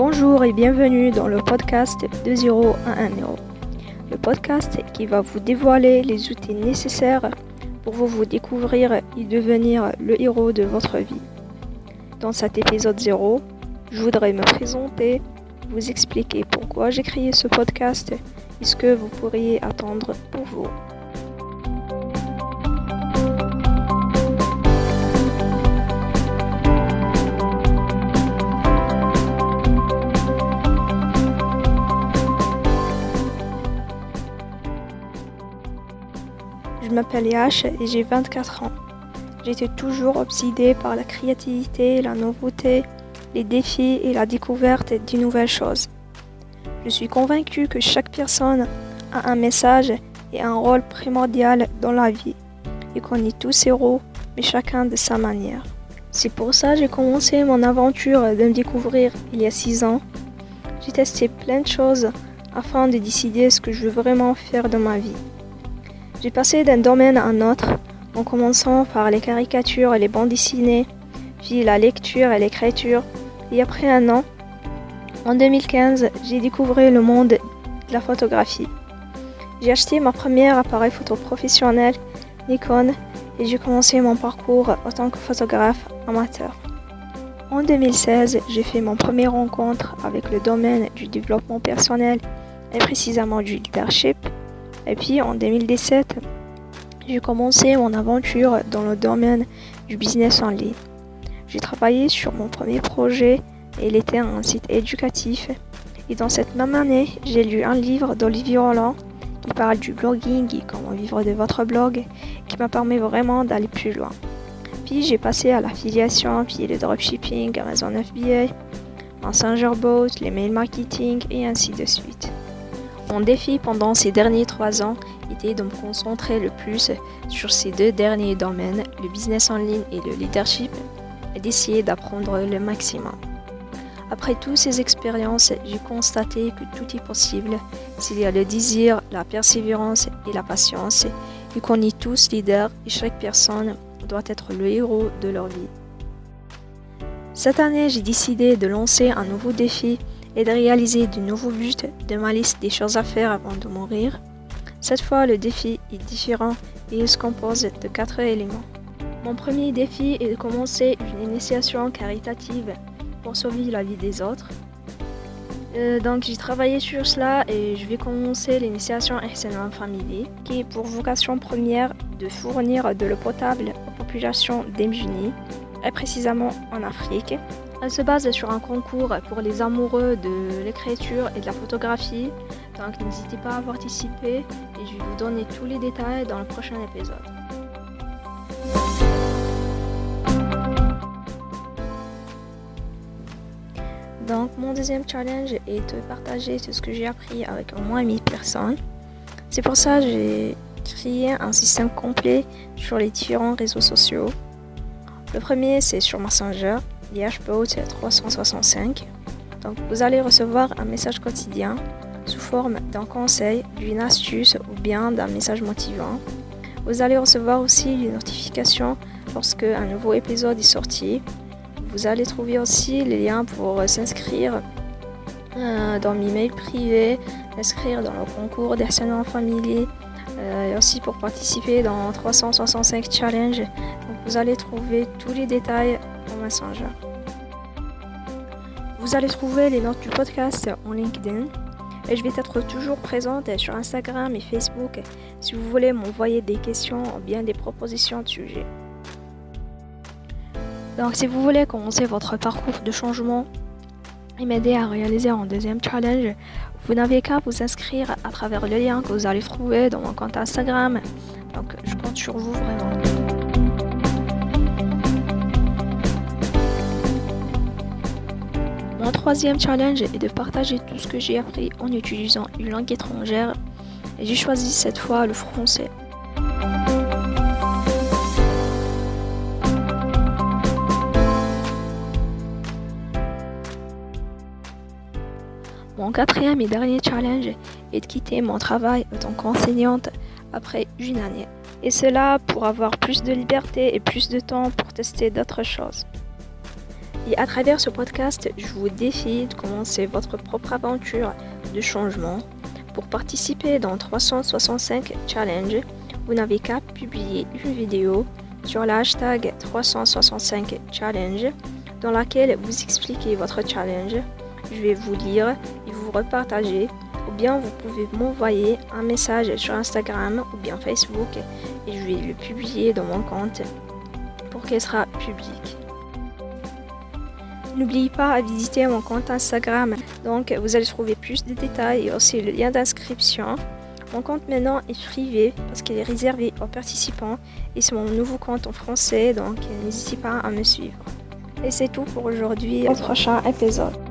et bienvenue dans le podcast de 0 à 1 euro. Le podcast qui va vous dévoiler les outils nécessaires pour vous, vous découvrir et devenir le héros de votre vie. Dans cet épisode 0, je voudrais me présenter, vous expliquer pourquoi j'ai créé ce podcast et ce que vous pourriez attendre pour vous. Je m'appelle Yash et j'ai 24 ans. J'étais toujours obsédée par la créativité, la nouveauté, les défis et la découverte de nouvelles choses. Je suis convaincue que chaque personne a un message et un rôle primordial dans la vie et qu'on est tous héros, mais chacun de sa manière. C'est pour ça que j'ai commencé mon aventure de me découvrir il y a 6 ans. J'ai testé plein de choses afin de décider ce que je veux vraiment faire de ma vie. J'ai passé d'un domaine à un autre, en commençant par les caricatures et les bandes dessinées, puis la lecture et l'écriture, et après un an, en 2015, j'ai découvert le monde de la photographie. J'ai acheté ma première appareil photo professionnel, Nikon, et j'ai commencé mon parcours en tant que photographe amateur. En 2016, j'ai fait mon premier rencontre avec le domaine du développement personnel et précisément du leadership. Et puis en 2017, j'ai commencé mon aventure dans le domaine du business en ligne. J'ai travaillé sur mon premier projet et il était un site éducatif. Et dans cette même année, j'ai lu un livre d'Olivier Roland qui parle du blogging et comment vivre de votre blog, qui m'a permis vraiment d'aller plus loin. Puis j'ai passé à l'affiliation, puis le dropshipping, Amazon FBA, Messenger Bot, les mail marketing et ainsi de suite. Mon défi pendant ces derniers trois ans était de me concentrer le plus sur ces deux derniers domaines, le business en ligne et le leadership, et d'essayer d'apprendre le maximum. Après toutes ces expériences, j'ai constaté que tout est possible s'il y a le désir, la persévérance et la patience, et qu'on est tous leaders et chaque personne doit être le héros de leur vie. Cette année, j'ai décidé de lancer un nouveau défi et de réaliser de nouveaux buts de ma liste des choses à faire avant de mourir. Cette fois, le défi est différent et il se compose de quatre éléments. Mon premier défi est de commencer une initiation caritative pour sauver la vie des autres. Euh, donc j'ai travaillé sur cela et je vais commencer l'initiation en Family qui est pour vocation première de fournir de l'eau potable aux populations démunies et précisément en Afrique. Elle se base sur un concours pour les amoureux de l'écriture et de la photographie. Donc n'hésitez pas à participer et je vais vous donner tous les détails dans le prochain épisode. Donc mon deuxième challenge est de partager tout ce que j'ai appris avec au moins 1000 personnes. C'est pour ça que j'ai créé un système complet sur les différents réseaux sociaux. Le premier c'est sur Messenger Yashboat 365. Donc vous allez recevoir un message quotidien sous forme d'un conseil, d'une astuce ou bien d'un message motivant. Vous allez recevoir aussi les notifications lorsque un nouveau épisode est sorti. Vous allez trouver aussi les liens pour s'inscrire euh, dans mes mails privés, s'inscrire dans le concours d'harcèlement familier euh, et aussi pour participer dans 365 challenges. vous allez trouver tous les détails Messenger. Vous allez trouver les notes du podcast en LinkedIn et je vais être toujours présente sur Instagram et Facebook si vous voulez m'envoyer des questions ou bien des propositions de sujets. Donc si vous voulez commencer votre parcours de changement et m'aider à réaliser un deuxième challenge, vous n'avez qu'à vous inscrire à travers le lien que vous allez trouver dans mon compte Instagram. Donc je compte sur vous vraiment. Mon troisième challenge est de partager tout ce que j'ai appris en utilisant une langue étrangère et j'ai choisi cette fois le français. Mon quatrième et dernier challenge est de quitter mon travail en tant qu'enseignante après une année. Et cela pour avoir plus de liberté et plus de temps pour tester d'autres choses. Et à travers ce podcast, je vous défie de commencer votre propre aventure de changement. Pour participer dans 365 Challenge, vous n'avez qu'à publier une vidéo sur l'hashtag 365 Challenge dans laquelle vous expliquez votre challenge. Je vais vous lire et vous repartager ou bien vous pouvez m'envoyer un message sur Instagram ou bien Facebook et je vais le publier dans mon compte pour qu'elle sera publique. N'oubliez pas à visiter mon compte Instagram, donc vous allez trouver plus de détails et aussi le lien d'inscription. Mon compte maintenant est privé parce qu'il est réservé aux participants et c'est mon nouveau compte en français, donc n'hésitez pas à me suivre. Et c'est tout pour aujourd'hui. Au prochain épisode.